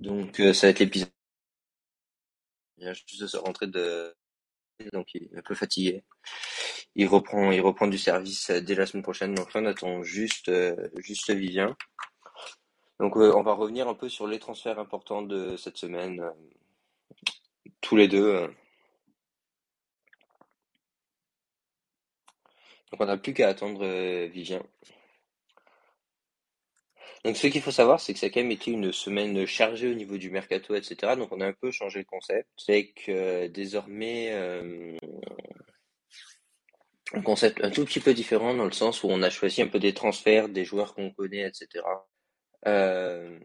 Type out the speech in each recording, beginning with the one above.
Donc euh, ça va être l'épisode. Il vient juste de se rentrer de donc il est un peu fatigué. Il reprend du service euh, dès la semaine prochaine. Donc là on attend juste euh, juste Vivien. Donc on va revenir un peu sur les transferts importants de cette semaine tous les deux. Donc on n'a plus qu'à attendre Vivien. Donc ce qu'il faut savoir, c'est que ça a quand même été une semaine chargée au niveau du mercato, etc. Donc on a un peu changé le concept. C'est que euh, désormais, euh, un concept un tout petit peu différent dans le sens où on a choisi un peu des transferts, des joueurs qu'on connaît, etc. Euh,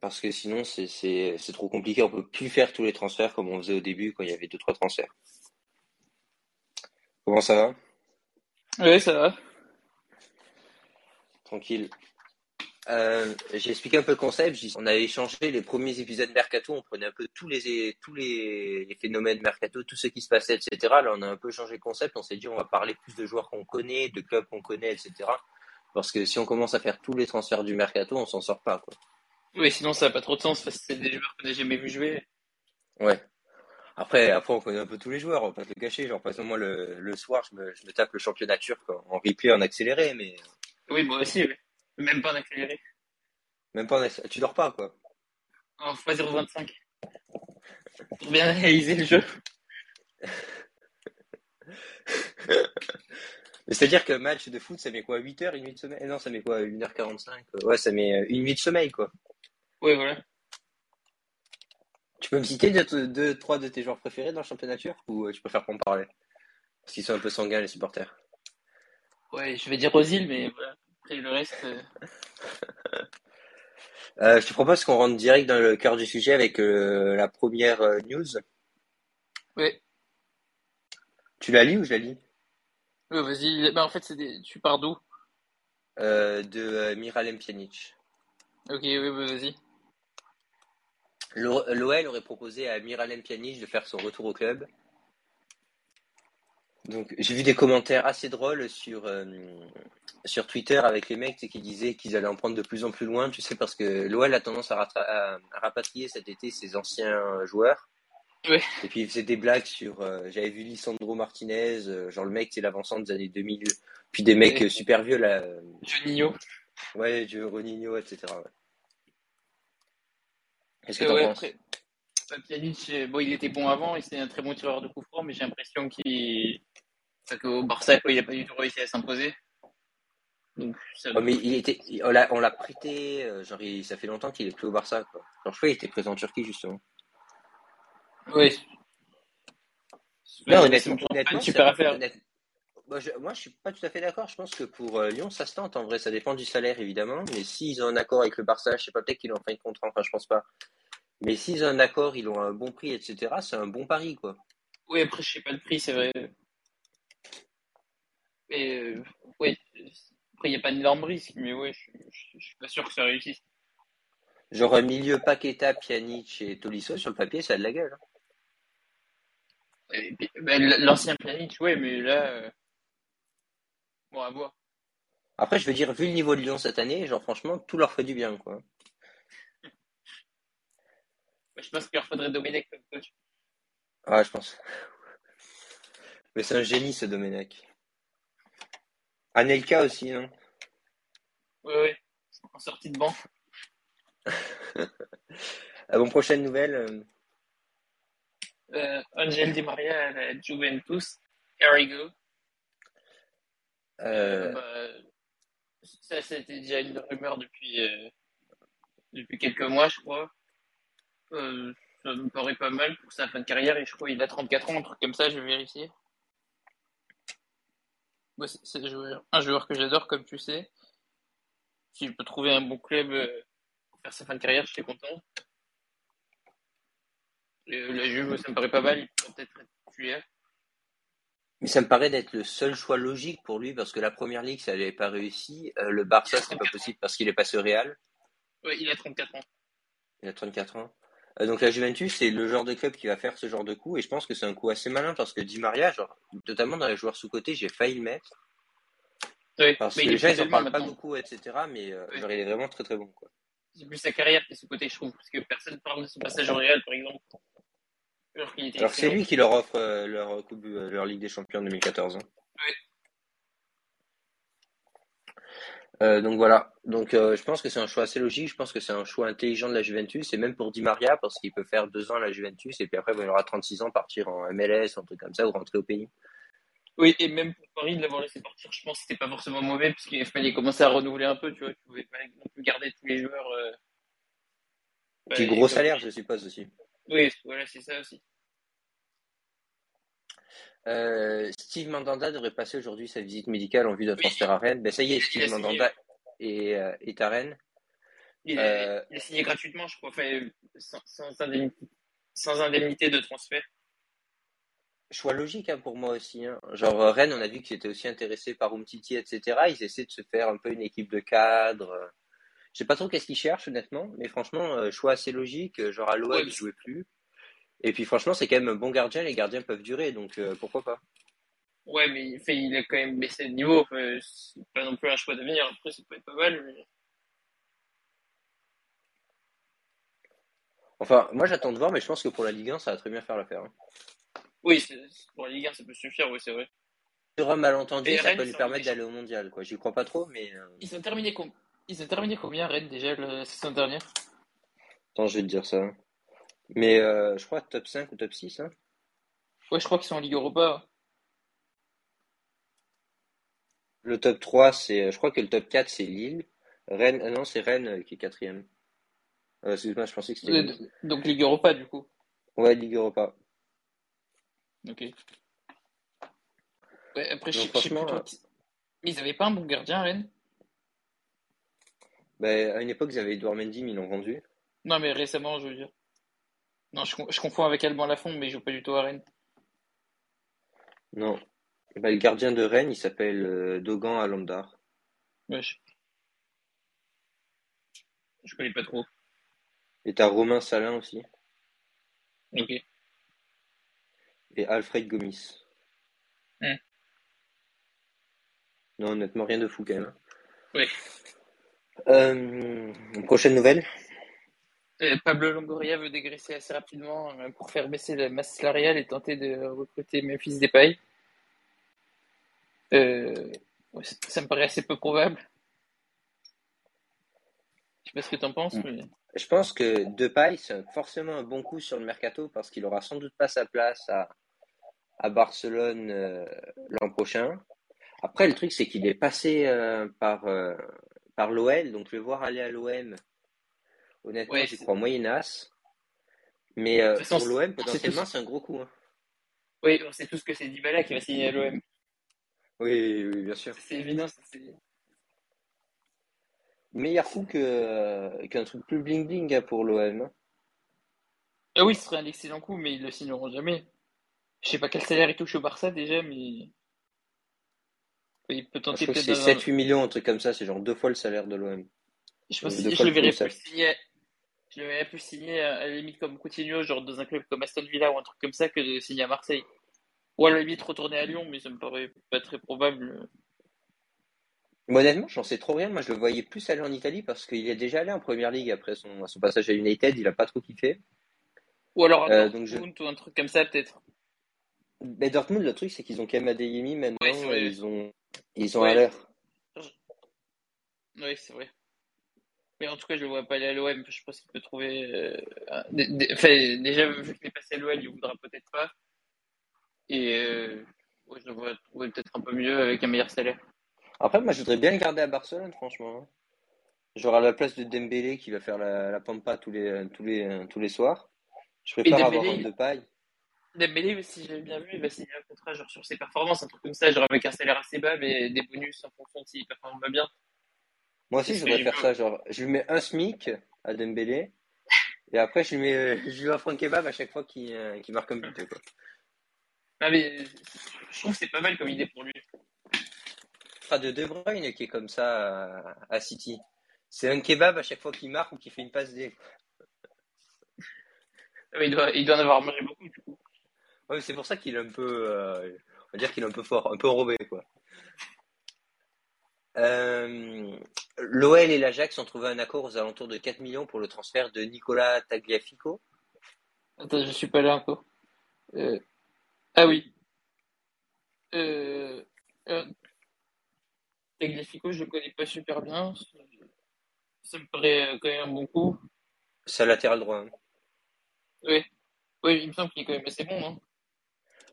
parce que sinon c'est trop compliqué. On peut plus faire tous les transferts comme on faisait au début quand il y avait deux trois transferts. Comment ça va? Oui, ça va. Tranquille. Euh, j'ai expliqué un peu le concept. On avait échangé les premiers épisodes Mercato. On prenait un peu tous les tous les, phénomènes Mercato, tout ce qui se passait, etc. Là, on a un peu changé le concept. On s'est dit, on va parler plus de joueurs qu'on connaît, de clubs qu'on connaît, etc. Parce que si on commence à faire tous les transferts du Mercato, on s'en sort pas, quoi. Oui, sinon ça n'a pas trop de sens parce que c'est des joueurs qu'on n'a jamais vu jouer. Ouais. Après, après, on connaît un peu tous les joueurs, on va pas te le cacher. Genre, par exemple, moi, le, le soir, je me, je me tape le championnat turc en replay, en accéléré, mais. Oui, moi aussi, oui. Même pas en accéléré. Même pas en accéléré. Tu dors pas, quoi. En x0.25. Pour bien réaliser le jeu. C'est-à-dire que match de foot, ça met quoi 8 heures, une nuit de sommeil? Non, ça met quoi 1h45 Ouais, ça met une nuit de sommeil, quoi. Oui, voilà. Tu peux me citer deux, deux, trois de tes joueurs préférés dans le championnat turc ou euh, tu préfères pas en parler Parce qu'ils sont un peu sanguins, les supporters. Ouais, je vais dire Ozil, mais voilà le reste. Euh. Euh, je te propose qu'on rentre direct dans le cœur du sujet avec euh, la première news. Oui. Tu la lis ou je la lis? Oui, vas-y. Bah, en fait, des... tu pars d'où? De Miralem Pjanic. Ok, oui, bah, vas-y. L'OL aurait proposé à Miralem Pjanic de faire son retour au club. Donc j'ai vu des commentaires assez drôles sur euh, sur Twitter avec les mecs qui disaient qu'ils allaient en prendre de plus en plus loin, tu sais, parce que l'OL a tendance à, rapatrier cet été ses anciens joueurs. Et puis ils faisaient des blagues sur. Euh, j'avais vu Lisandro Martinez, euh, genre le mec c'est l'avancement des années 2000, puis des mecs super vieux là. Juninho. Ouais, Juninho, etc. Qu'est-ce que t'en penses? Pjanic, bon, il était bon avant, il était un très bon tireur de coup franc, mais j'ai l'impression qu'il qu'au Barça, il n'a pas du tout réussi à s'imposer. mais il était, on l'a prêté, euh, genre, ça fait longtemps qu'il est plus au Barça, quoi. Genre, je crois qu'il était présent en Turquie, justement. Oui. Non, honnêtement, honnêtement super affaire. Moi je, moi, je suis pas tout à fait d'accord. Je pense que pour euh, Lyon, ça se tente. En vrai, ça dépend du salaire, évidemment. Mais s'ils ont un accord avec le Barça, je sais pas, peut-être qu'ils ont fait une contrat. Enfin, je pense pas. Mais s'ils ont un accord, ils ont un bon prix, etc., c'est un bon pari, quoi. Oui, après, je sais pas le prix, c'est vrai. Mais, euh, oui. Après, il n'y a pas d'énorme risque, mais ouais, je, je, suis pas sûr que ça réussisse. Genre un milieu Paqueta, Pjanic et Tolisso, sur le papier, ça a de la gueule. Hein. Ben, l'ancien Pjanic, ouais, mais là, euh, bon, à voir. Après, je veux dire, vu le niveau de Lyon cette année, genre franchement, tout leur fait du bien, quoi. Je pense qu'il leur faudrait Domenech comme coach. Ouais, je pense. Mais c'est un génie ce Domenech. Anelka aussi, non Oui, oui. En sortie de banc. ah bon, prochaine nouvelle. Euh... Euh, Angel Di Maria à la Juventus. Arrigo. Euh... Bah, ça, c'était déjà une rumeur depuis, euh, depuis quelques mois, je crois. Euh, ça me paraît pas mal pour sa fin de carrière et je crois qu'il a 34 ans, un truc comme ça, je vais vérifier. c'est un joueur que j'adore, comme tu sais. Si je peux trouver un bon club euh, pour faire sa fin de carrière, je suis content. Le, la Juve, ça me paraît pas mal, il peut peut-être être titulaire. Mais ça me paraît d'être le seul choix logique pour lui parce que la première ligue, ça n'avait pas réussi. Euh, le Barça, c'était pas possible parce qu'il est passé au Real. Oui, il a 34 ans. Il a 34 ans. Euh, donc la Juventus, c'est le genre de club qui va faire ce genre de coup, et je pense que c'est un coup assez malin parce que Di Maria, genre, totalement dans les joueurs sous-côté, j'ai failli le mettre. Oui, parce que déjà, ils en parlent pas beaucoup, etc., mais euh, genre, il est vraiment très très bon. Quoi. c'est plus sa carrière qui est sous-côté, je trouve, parce que personne parle de son passage au Real, par exemple. Alors, Alors c'est lui qui leur offre euh, leur, coupe, euh, leur Ligue des Champions 2014. Hein. Oui. Euh, donc voilà. Donc euh, je pense que c'est un choix assez logique. Je pense que c'est un choix intelligent de la Juventus et même pour Di Maria parce qu'il peut faire deux ans à la Juventus et puis après il aura 36 ans partir en MLS un truc comme ça ou rentrer au pays. Oui, et même pour Paris de l'avoir laissé partir, je pense que c'était pas forcément mauvais parce qu'il fallait commencer à renouveler un peu. Tu vois, tu pouvais pas non plus garder tous les joueurs. Euh... Puis gros salaire, je suppose aussi. Oui, voilà, c'est ça aussi. Euh, Steve Mandanda devrait passer aujourd'hui sa visite médicale en vue d'un transfert à Rennes. Ben, ça y est, Steve Mandanda est, euh, est, à Rennes. Il, euh, il, a signé gratuitement, je crois, enfin, sans, sans, indemnité, sans, indemnité, de transfert. Choix logique hein, pour moi aussi. Hein. Genre Rennes, on a vu qu'ils étaient aussi intéressés par Umtiti, etc. Ils essaient de se faire un peu une équipe de cadre. Je sais pas trop qu'est-ce qu'ils cherchent honnêtement, mais franchement, choix assez logique. Genre à l'OM, ouais, ils jouaient plus. Et puis franchement, c'est quand même un bon gardien. Les gardiens peuvent durer, donc euh, pourquoi pas Ouais, mais il, fait, il a quand même baissé de niveau. c'est pas non plus un choix d'avenir. Après, ça peut être pas mal. Mais... Enfin, moi j'attends de voir, mais je pense que pour la Ligue 1, ça va très bien faire l'affaire. Hein. Oui, pour la Ligue 1, ça peut suffire, oui, c'est vrai. Sur un malentendu, ça peut lui permettre d'aller au mondial. quoi. J'y crois pas trop, mais. Euh, ils, ont terminé com... Ils ont terminé combien, Rennes, déjà, la saison dernière? Attends, je vais te dire ça. Mais euh, je crois top 5 ou top 6. Hein. Ouais, je crois qu'ils sont en Ligue Europa. Le top 3, c'est. Je crois que le top 4, c'est Lille. Rennes. Ah non, c'est Rennes euh, qui est quatrième. Euh, excuse-moi, je pensais que c'était. Euh, donc Ligue Europa, du coup. Ouais, Ligue Europa. Ok. Ouais, après, je, sais plus Mais ils avaient pas un bon gardien, Rennes? Bah, À une époque, ils avaient Edouard Mendy, mais ils l'ont vendu. Non, mais récemment, je veux dire. Non, je, je confonds avec Alban Lafont, mais il joue pas du tout à Rennes. Non. Bah, le gardien de Rennes, il s'appelle euh, Dogan Alandar. Ouais, je... je connais pas trop. Et t'as Romain Salin aussi. Ok. Et Alfred Gomis. Hmm. Non, honnêtement, rien de fou quand même. Oui. Euh, prochaine nouvelle Pablo Longoria veut dégraisser assez rapidement euh, pour faire baisser la masse salariale et tenter de recruter Memphis Depay. Euh, ça me paraît assez peu probable. Je sais pas ce que tu en penses. Mm. Mais... Je pense que Depay, c'est forcément un bon coup sur le mercato parce qu'il aura sans doute pas sa place à, à Barcelone euh, l'an prochain. Après, le truc, c'est qu'il est passé euh, par, par l'OL, donc le voir aller à l'OM, Honnêtement, ouais, j'y crois moyenasse. Mais euh, façon, pour l'OM, potentiellement, c'est un gros coup. Hein. Oui, on sait tous que c'est Dybala qui va signer à l'OM. Oui, oui, bien sûr. C'est évident. C'est meilleur coup que, qu'un truc plus bling-bling hein, pour l'OM. Hein. Ah oui, ce serait un excellent coup, mais ils le signeront jamais. Je sais pas quel salaire il touche au Barça déjà, mais. Il peut tenter peut-être. C'est 7-8 millions, un truc comme ça, c'est genre deux fois le salaire de l'OM. Je pense que je le verrais plus signer je vais plus signer à la limite comme Coutinho, genre dans un club comme Aston Villa ou un truc comme ça, que de signer à Marseille. Ou à la limite retourner à Lyon, mais ça me paraît pas très probable. honnêtement, j'en sais trop rien. Moi, je le voyais plus aller en Italie parce qu'il est déjà allé en première ligue après son, son passage à United. Il a pas trop kiffé. Ou alors à euh, Dortmund ou un truc comme ça, peut-être. Mais Dortmund, le truc, c'est qu'ils ont quand même Adeyemi maintenant. Ouais, ils ont, ils ont ouais. l'air. Oui, c'est vrai. Mais en tout cas, je le vois pas aller à l'OM. Je pense qu'il peut trouver. Euh, déjà, vu qu'il est passé à l'OM, il voudra peut-être pas. Et euh, ouais, je le vois trouver peut-être un peu mieux avec un meilleur salaire. Après, moi, je voudrais bien le garder à Barcelone, franchement. Hein. Genre à la place de Dembélé qui va faire la, la pampa tous les, tous, les, tous les soirs. Je préfère avoir un de paille. Dembélé, si j'ai bien vu, il va signer un contrat genre sur ses performances, un truc comme ça, genre avec un salaire assez bas, mais des bonus en fonction de s'il performe bien. Moi aussi, je voudrais faire ça. Genre, je lui mets un SMIC à Dembélé. Et après, je lui mets, euh, je lui offre un kebab à chaque fois qu'il euh, marque un but. Quoi. Ah, mais je trouve que c'est pas mal comme idée pour lui. Ah, de De Bruyne qui est comme ça à, à City. C'est un kebab à chaque fois qu'il marque ou qu'il fait une passe D. Ah, il, doit, il doit en avoir mangé beaucoup, du coup. Ouais, c'est pour ça qu'il est un peu. Euh, on va dire qu'il est un peu fort, un peu enrobé, quoi. Euh, L'OL et l'Ajax ont trouvé un accord aux alentours de 4 millions pour le transfert de Nicolas Tagliafico. Attends, je suis pas là encore. Euh, Ah oui. Euh... Tagliafico, je le connais pas super bien. Ça me paraît quand même un bon coup. C'est latéral droit. hein. Oui. Oui, il me semble qu'il est quand même assez bon, hein.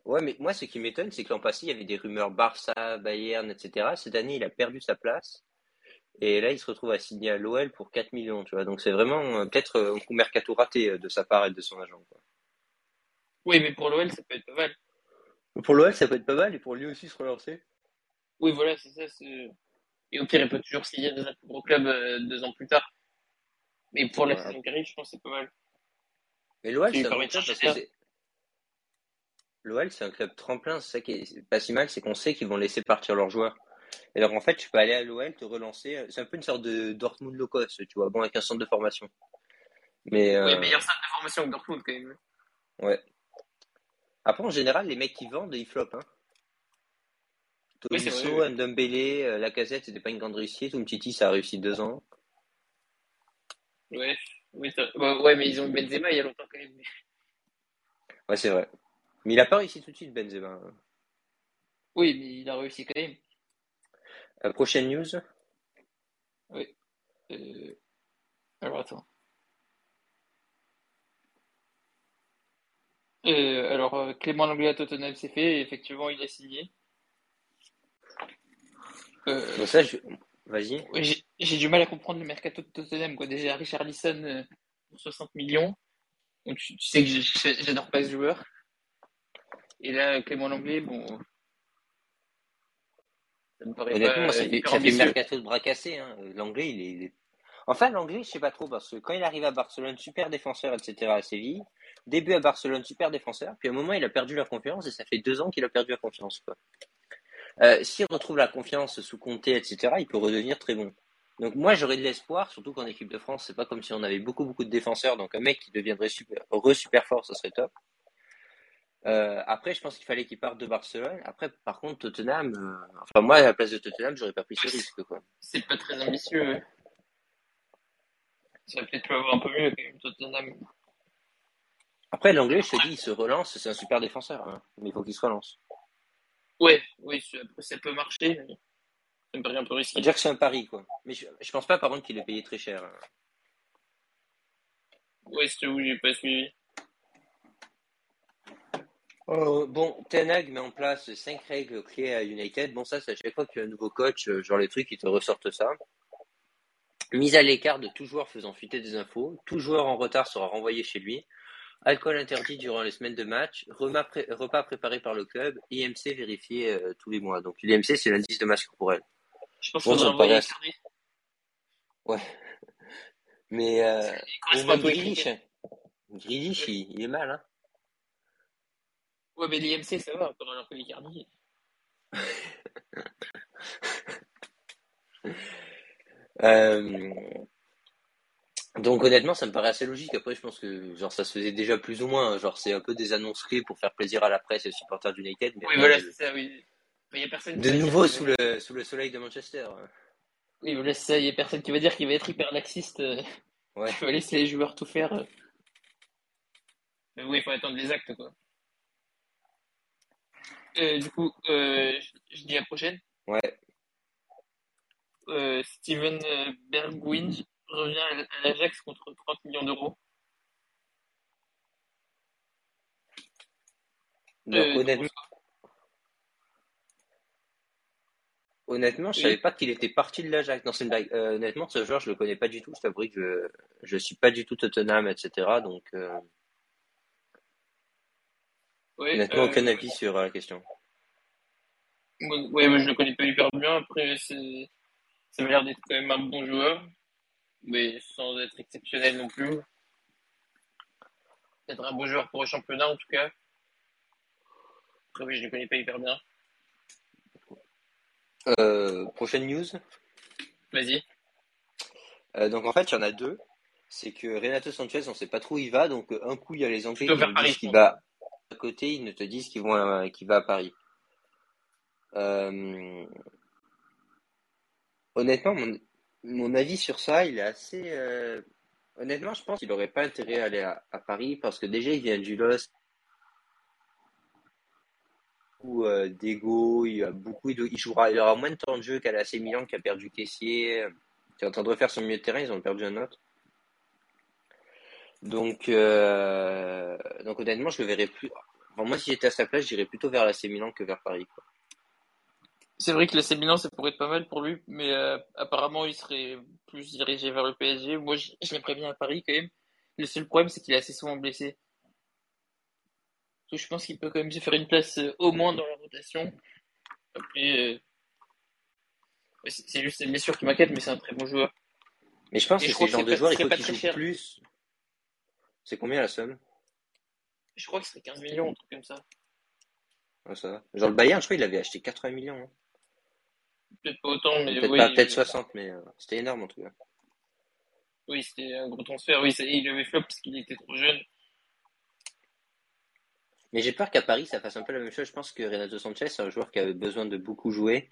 Ouais, mais moi, ce qui m'étonne, c'est que l'an passé, il y avait des rumeurs Barça, Bayern, etc. Cette année, il a perdu sa place. Et là, il se retrouve à signer à l'OL pour 4 millions, tu vois. Donc, c'est vraiment euh, peut-être euh, un coup mercato raté euh, de sa part et de son agent, quoi. Oui, mais pour l'OL, ça peut être pas mal. Pour l'OL, ça peut être pas mal et pour lui aussi se relancer. Oui, voilà, c'est ça. c'est- Et au pire, il peut toujours signer dans un plus gros club euh, deux ans plus tard. Mais pour la saison qui arrive, je pense que c'est pas mal. Mais l'OL, parce que ça. c'est. L'OL, c'est un club tremplin, c'est ça qui est pas si mal, c'est qu'on sait qu'ils vont laisser partir leurs joueurs. Et donc, en fait, tu peux aller à l'OL, te relancer. C'est un peu une sorte de Dortmund low cost, tu vois, bon, avec un centre de formation. Mais, Oui, euh, meilleur centre de formation que Dortmund, quand même. ouais. Après, en général, les mecs qui vendent, ils flopent, hein. Oui, Tolisso, oui. Ndombele, euh, Lacazette, c'était pas une grande réussite. Umtiti, ça a réussi deux ans. Ouais, oui, ouais, mais ils ont Benzema il y a longtemps quand même. Ouais, c'est vrai. Mais il a pas réussi tout de suite, Benzema. Oui, mais il a réussi quand même. Euh, prochaine news. Oui. Euh, Alors attends. Euh, alors Clément Langlais à Tottenham c'est fait, et effectivement il a signé. Ça, je... vas-y. j'ai du mal à comprendre le mercato de Tottenham quoi. Déjà Richarlison euh, pour 60 millions. Donc, tu, tu sais que j'adore pas ce joueur. Et là Clément Langlais, bon, ça me paraît Honnêtement, pas ça fait, ça fait ambitieux. mercato de bras cassés. Hein. L'anglais, il est, il est- Enfin, l'anglais, je sais pas trop, parce que quand il arrive à Barcelone, super défenseur, etc., à Séville, début à Barcelone, super défenseur, puis à un moment, il a perdu la confiance, et ça fait deux ans qu'il a perdu la confiance. Quoi. Euh, S'il retrouve la confiance sous Comté, etc., il peut redevenir très bon. Donc moi, j'aurais de l'espoir, surtout qu'en équipe de France, c'est pas comme si on avait beaucoup, beaucoup de défenseurs, donc un mec qui deviendrait super, re-super fort, ça serait top. Euh, après, je pense qu'il fallait qu'il parte de Barcelone. Après, par contre, Tottenham, euh, enfin moi, à la place de Tottenham, j'aurais pas pris ce risque, quoi. C'est pas très ambitieux. Ça peut-être pu avoir un peu mieux quand même Tottenham. Après, l'anglais, je te dis, il se relance, c'est un super défenseur, hein, mais il faut qu'il se relance. Ouais, oui, ça- peut marcher, ça me paraît un peu risqué. dire que c'est un pari, quoi. Mais je, je pense pas, par contre, qu'il est payé très cher. hein. Ouais, c'est où j'ai pas suivi. Euh, bon, Ten Hag met en place cinq règles clés à United. Bon, ça, c'est à chaque fois qu'il y a un nouveau coach, euh, genre les trucs, ils te ressortent ça. Mise à l'écart de tout joueur faisant fuiter des infos. Tout joueur en retard sera renvoyé chez lui. Alcool interdit durant les semaines de match. Repas, pré- repas préparés par le club. IMC vérifié euh, tous les mois. Donc, l'IMC, c'est l'indice de masse corporelle. Je pense Bon, qu'on paraît- Icardi. Ouais. Mais, euh, Grealish. critères. Grealish, il, il est mal, hein. Ouais, mais l'IMC, ça va, alors que l'Icardi. Euh, donc honnêtement, ça me paraît assez logique. Après, je pense que genre ça se faisait déjà plus ou moins. Genre c'est un peu des annonces clés pour faire plaisir à la presse et aux supporters d'United. Oui, voilà, de, c'est ça, oui. Il y a personne qui de va dire nouveau sous le sous le soleil de Manchester. Oui, voilà, c'est ça. Il y a personne qui va dire qu'il va être hyper laxiste. euh, Ouais. Il va laisser les joueurs tout faire. euh. Mais oui, il faut attendre les actes, quoi. Euh, du coup, euh, je, je dis à la prochaine. Ouais. Euh, Steven Bergwijn revient à l'Ajax contre 30 millions d'euros. Honnêtement, honnêtement, je Oui. savais pas qu'il était parti de l'Ajax. Non, c'est une blague. Honnêtement, ce joueur, je le connais pas du tout. Je t'avoue que je je suis pas du tout Tottenham, etc. Donc Ouais, honnêtement, euh, aucun avis sur euh, la question. ouais, moi, je le connais pas hyper bien. Après, c'est, ça m'a l'air d'être quand même un bon joueur, mais sans être exceptionnel non plus. Peut-être un bon joueur pour le championnat, en tout cas. Après, oui, je le connais pas hyper bien. Euh, prochaine news? Vas-y. Euh, donc en fait, il y en a deux. C'est que Renato Sanchez, on sait pas trop où il va. Donc un coup, il y a les Anglais qui disent qu'il va à côté, ils ne te disent qu'ils vont à- qu'il va à Paris. Euh, honnêtement, mon, avis sur ça, il est assez. euh, Honnêtement, je pense qu'il n'aurait pas intérêt à aller à, Paris parce que déjà, il vient du LOSC où euh, d'ego, il a beaucoup il jouera, il aura moins de temps de jeu qu'à l'AC Milan qui a perdu Caissier, qui est en train de refaire son milieu de terrain, ils ont perdu un autre. Donc, euh, donc honnêtement, je le verrais plus. Enfin, moi, si j'étais à sa place, j'irais plutôt vers l'AC Milan que vers Paris, quoi. C'est vrai que l'AC Milan, ça pourrait être pas mal pour lui, mais euh, apparemment, il serait plus dirigé vers le PSG. Moi, je, je l'aimerais bien à Paris quand même. Le seul problème, c'est qu'il est assez souvent blessé. Donc, je pense qu'il peut quand même se faire une place euh, au moins dans la rotation. Après, euh, c'est juste ses blessures qui m'inquiètent, mais c'est un très bon joueur. Mais je pense Et que c'est le genre de joueur, il faut qu'il très joue cher. plus. C'est combien la somme? Je crois que ce serait 15 millions, un truc comme ça. Ouais, ça va. Genre le Bayern, je crois, il avait acheté 80 millions. hein. Peut-être pas autant, mais Peut-être oui, pas, peut-être euh, 60, mais euh, c'était énorme en tout cas. oui, c'était un gros transfert. Oui, c'est- il avait flop parce qu'il était trop jeune. Mais j'ai peur qu'à Paris, ça fasse un peu la même chose. Je pense que Renato Sanchez, c'est un joueur qui avait besoin de beaucoup jouer.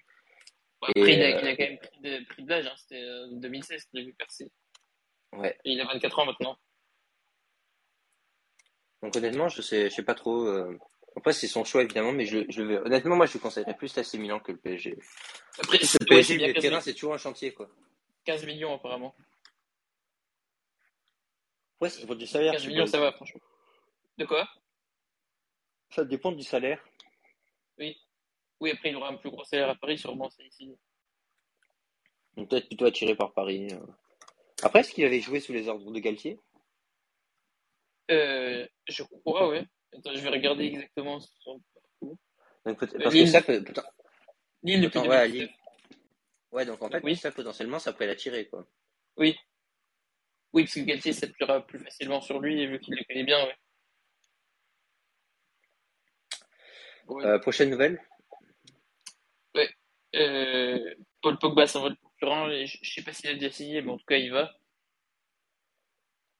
Après, Et, il, a, euh, il a quand même pris de, pris de l'âge. Hein. C'était euh, 2016 qu'il a vu percer. Ouais. Et il a 24 ans maintenant. Donc honnêtement, je sais, je sais pas trop. euh, Après, c'est son choix évidemment, mais je, je vais. Honnêtement, moi, je conseillerais plus l'AC Milan que le PSG. Après, Le PSG, le bien milieu de 15, terrain, c'est toujours un chantier, quoi. 15 millions apparemment. Ouais, ça dépend du salaire. 15 je millions, ça va, franchement. De quoi? Ça dépend du salaire. Oui. Oui, après, il aura un plus gros salaire à Paris, sûrement, c'est ici. Donc peut-être plutôt attiré par Paris. euh. Après, est-ce qu'il avait joué sous les ordres de Galtier? Euh, je crois, ouais. Attends, je vais regarder exactement son parcours. Donc Euh, parce que ça peut. peut- Lille depuis ouais, à 2019. Lille. Ouais, donc en fait, Oui. ça potentiellement, ça pourrait l'attirer, quoi. Oui. Oui, parce que Galtier s'appuiera plus facilement sur lui, vu qu'il le connaît bien, ouais. Ouais. Euh, prochaine nouvelle? Euh, Paul Pogba s'envole pour Turin, et je, sais pas s'il a déjà signé, mais en tout cas, il va.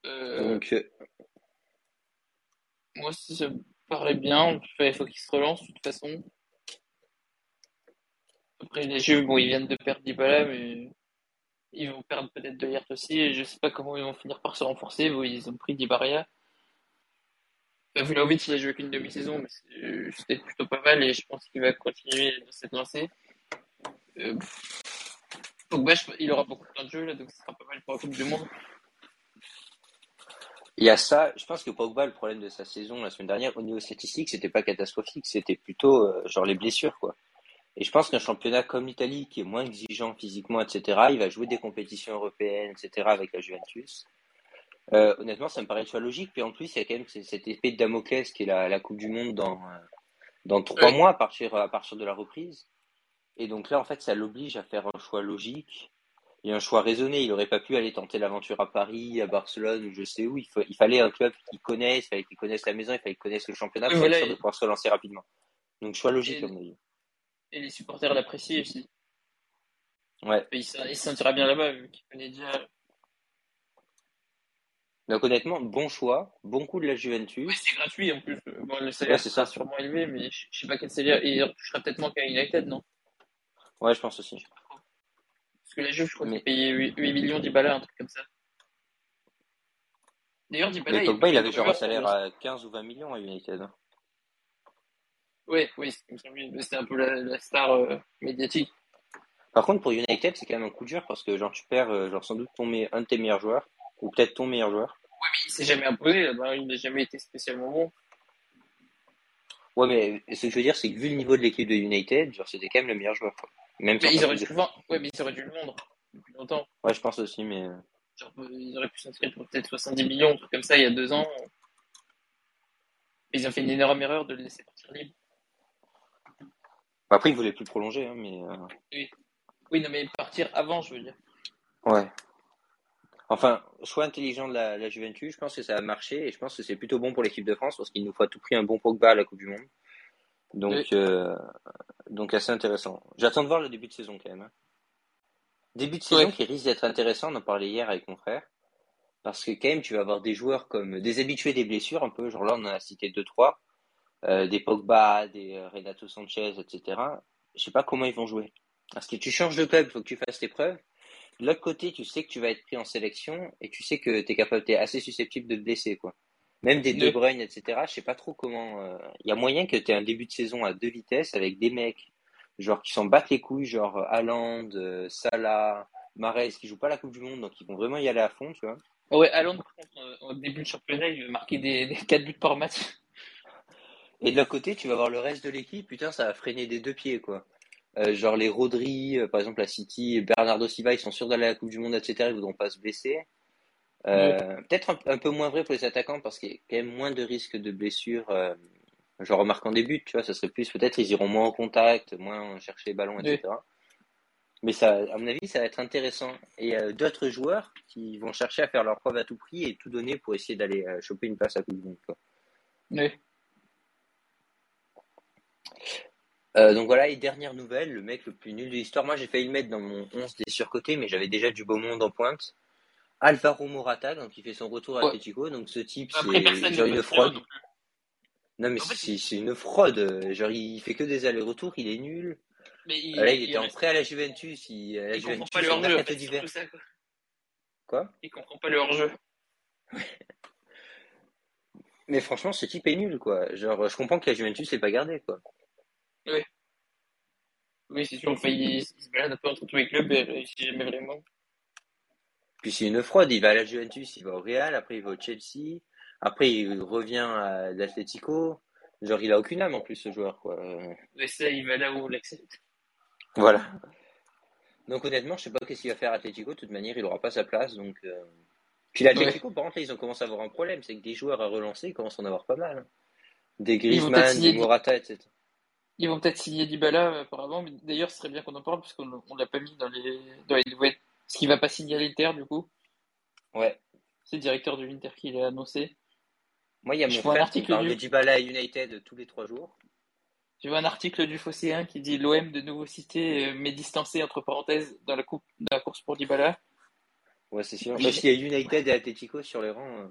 Euh, Donc, moi, si ça me paraît bien, il faut qu'il se relance, de toute façon. Après, les jeux, bon, ils viennent de perdre Dybala, mais ils vont perdre peut-être De Ligt aussi, et je sais pas comment ils vont finir par se renforcer. Ils ont pris Dybala. Enfin, Vlahovic, il a joué qu'une demi-saison, mais c'est- c'était plutôt pas mal, et je pense qu'il va continuer dans cette lancée. Euh, il aura beaucoup de temps de jeu, là, donc ce sera pas mal pour la Coupe du Monde. Il y a ça. Je pense que Pogba, le problème de sa saison la semaine dernière, au niveau statistique, c'était pas catastrophique, c'était plutôt euh, genre les blessures, quoi. Et je pense qu'un championnat comme l'Italie, qui est moins exigeant physiquement, etc., il va jouer des compétitions européennes, etc., avec la Juventus. Euh, honnêtement, ça me paraît choix logique. Puis en plus, il y a quand même cette épée de Damoclès qui est la, la Coupe du Monde dans, euh, dans trois mois à partir, à partir de la reprise. Et donc là, en fait, ça l'oblige à faire un choix logique et un choix raisonné. Il n'aurait pas pu aller tenter l'aventure à Paris, à Barcelone ou je sais où. Il, faut- il fallait un club qu'il connaisse, il fallait qu'il connaisse la maison, il fallait qu'il connaisse le championnat Oui, pour voilà, être sûr de pouvoir se relancer rapidement. Donc choix logique, Et- à mon avis. Et les supporters l'apprécient aussi. Ouais. Il se il se sentira bien là-bas, vu qu'il connaît déjà. Donc honnêtement, bon choix, bon coup de la Oui, Juventus. c'est gratuit en plus. Bon, le salaire Ouais, c'est sera ça. sûrement élevé, mais je, je sais pas quel salaire. Il touchera peut-être moins qu'à United, non? Ouais, je pense aussi. Parce que la Juve, je crois Mais- qu'il payait 8, 8 millions Dybala, un truc comme ça. D'ailleurs, Dybala, Mais il Pogba, il plein avait genre un salaire à 15 ou 20 millions à United. Ouais, oui, c'est- il un peu la, la star euh, médiatique. Par contre, pour United, c'est quand même un coup dur parce que genre tu perds euh, genre sans doute ton me- un de tes meilleurs joueurs ou peut-être ton meilleur joueur. Ouais, mais il s'est jamais imposé, là-bas, il n'a jamais été spécialement bon. Ouais, mais ce que je veux dire, c'est que vu le niveau de l'équipe de United, genre c'était quand même le meilleur joueur. Quoi. Même Mais sans ils auraient dû le vendre. Ouais, mais ils auraient dû le vendre depuis longtemps. Ouais, je pense aussi, mais euh, Genre, euh, ils auraient pu s'inscrire pour peut-être 70 millions, un truc comme ça, il y a deux ans. Ils ont fait une énorme erreur de le laisser partir libre. après il voulait plus prolonger, hein, mais euh, Oui, non, mais partir avant, je veux dire. ouais. Enfin, choix intelligent de la, la Juventus, je pense que ça a marché et je pense que c'est plutôt bon pour l'équipe de France parce qu'il nous faut à tout prix un bon Pogba à la Coupe du Monde. Donc, euh, donc assez intéressant. J'attends de voir le début de saison quand même. hein. Début de saison Ouais. qui risque d'être intéressant, on en parlait hier avec mon frère. Parce que quand même, tu vas avoir des joueurs comme des habitués des blessures un peu, genre là on en a cité deux trois, euh, des Pogba, des euh, Renato Sanchez, etc. Je sais pas comment ils vont jouer. Parce que tu changes de club, il faut que tu fasses tes preuves. De l'autre côté, tu sais que tu vas être pris en sélection et tu sais que tu es capable, es assez susceptible de te blesser, quoi. Même des De. Bruyne, etc. Je sais pas trop comment. euh, Il y a moyen que tu aies un début de saison à deux vitesses avec des mecs, genre qui s'en battent les couilles, genre Haaland, euh, Salah, Mahrez, qui jouent pas la Coupe du Monde, donc ils vont vraiment y aller à fond, tu vois. Ah Ouais, Haaland, par contre, euh, au début de championnat, il veut marquer des, des 4 buts par match. Et de l'autre côté, tu vas voir le reste de l'équipe, putain, ça va freiner des deux pieds, quoi. Euh, genre les Rodri, euh, par exemple la City, Bernardo Silva, ils sont sûrs d'aller à la Coupe du Monde, etc. Ils voudront pas se blesser. Euh, peut-être un, un peu moins vrai pour les attaquants parce qu'il y a quand même moins de risques de blessures. Euh, genre en marquant des buts, tu vois, ça serait plus peut-être ils iront moins en contact, moins chercher les ballons, etc. Mais ça, à mon avis, ça va être intéressant. Et il y a d'autres joueurs qui vont chercher à faire leur preuve à tout prix et tout donner pour essayer d'aller euh, choper une place à Coupe du Monde, quoi. Oui. Euh, donc voilà, et dernière nouvelle, le mec le plus nul de l'histoire. Moi, j'ai failli le mettre dans mon 11 des surcotés, mais j'avais déjà du beau monde en pointe. Alvaro Morata, donc il fait son retour à Ouais. Atletico. Donc ce type, c'est une fraude. non plus. Non, mais fait, c'est une fraude. Euh, Genre, il fait que des allers-retours, il est nul. Mais il, Euh, Là, il il était en prêt à la Juventus. Il, à la il comprend pas le hors-jeu, en fait, ça, quoi. Quoi? Il comprend pas le hors-jeu. Mais franchement, ce type est nul, quoi. Genre, je comprends que la Juventus l'ait pas gardé, quoi. Oui, c'est sûr, enfin, il, se balade un peu entre tous les clubs et il réussit jamais vraiment. Puis c'est une fraude. Il va à la Juventus, il va au Real, après il va au Chelsea, après il revient à l'Atlético. Genre, il a aucune âme en plus, ce joueur, quoi. Et ça, il va là où on l'accepte. Voilà. Donc honnêtement, je sais pas qu'est-ce qu'il va faire à Atletico. De toute manière, il aura pas sa place. Donc, euh... puis l'Atletico, par contre, là, ils ont commencé à avoir un problème, c'est que des joueurs à relancer, ils commencent à en avoir pas mal. hein. Des Griezmann, des Morata, etc. Ils vont peut-être signer Dybala euh, mais d'ailleurs, ce serait bien qu'on en parle parce qu'on on l'a pas mis dans les, dans les nouvelles. Ce qui va pas signer à l'Inter, du coup. Ouais. C'est le directeur de l'Inter qui l'a annoncé. Moi, il y a Je mon vois un frère qui article parle du- de Dybala à United tous les trois jours. J'ai vu un article du Phocéen qui dit l'OM de nouveau cité, euh, mais distancé entre parenthèses dans la, coupe, dans la course pour Dybala. Ouais, c'est sûr. Parce qu'il y a United et Atletico sur les rangs. euh.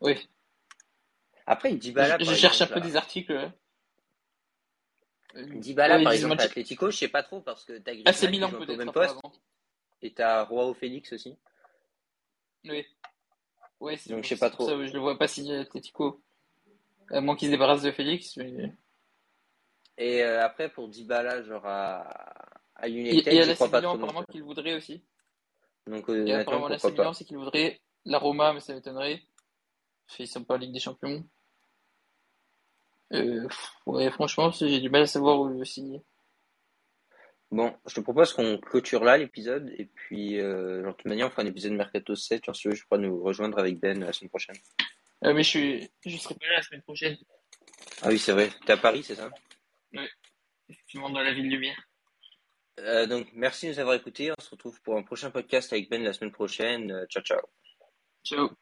Oui. Après, Dybala, je, je cherche un peu là- des articles. Dybala, Ouais, par exemple, Atletico, je sais pas trop parce que t'as Ah, c'est Milan peut-être même et t'as Joao Félix aussi. Oui. Ouais, c'est Donc, je sais pas trop. ça, je le vois pas signer à Atletico. À moins qu'il se débarrasse de Félix. Mais... Et euh, après, pour Dybala, genre à, à Et, United, et à j'y la crois pas trop apparemment qu'il voudrait aussi. Donc Et honnêtement, apparemment la Milan c'est qu'il voudrait la Roma, mais ça m'étonnerait. Qu'ils sont pas en Ligue des Champions. Euh, ouais, franchement, j'ai du mal à savoir où il veut signer. Bon, je te propose qu'on clôture là l'épisode et puis euh, genre, de toute manière, on fera un épisode Mercato 7. Genre, si tu veux, je pourrais nous rejoindre avec Ben la semaine prochaine. Euh, mais je suis, je serai pas là la semaine prochaine. Ah oui, c'est vrai. T'es à Paris, c'est ça? Effectivement, dans la ville lumière. Euh, donc, merci de nous avoir écoutés. On se retrouve pour un prochain podcast avec Ben la semaine prochaine. Euh, ciao, ciao. Ciao.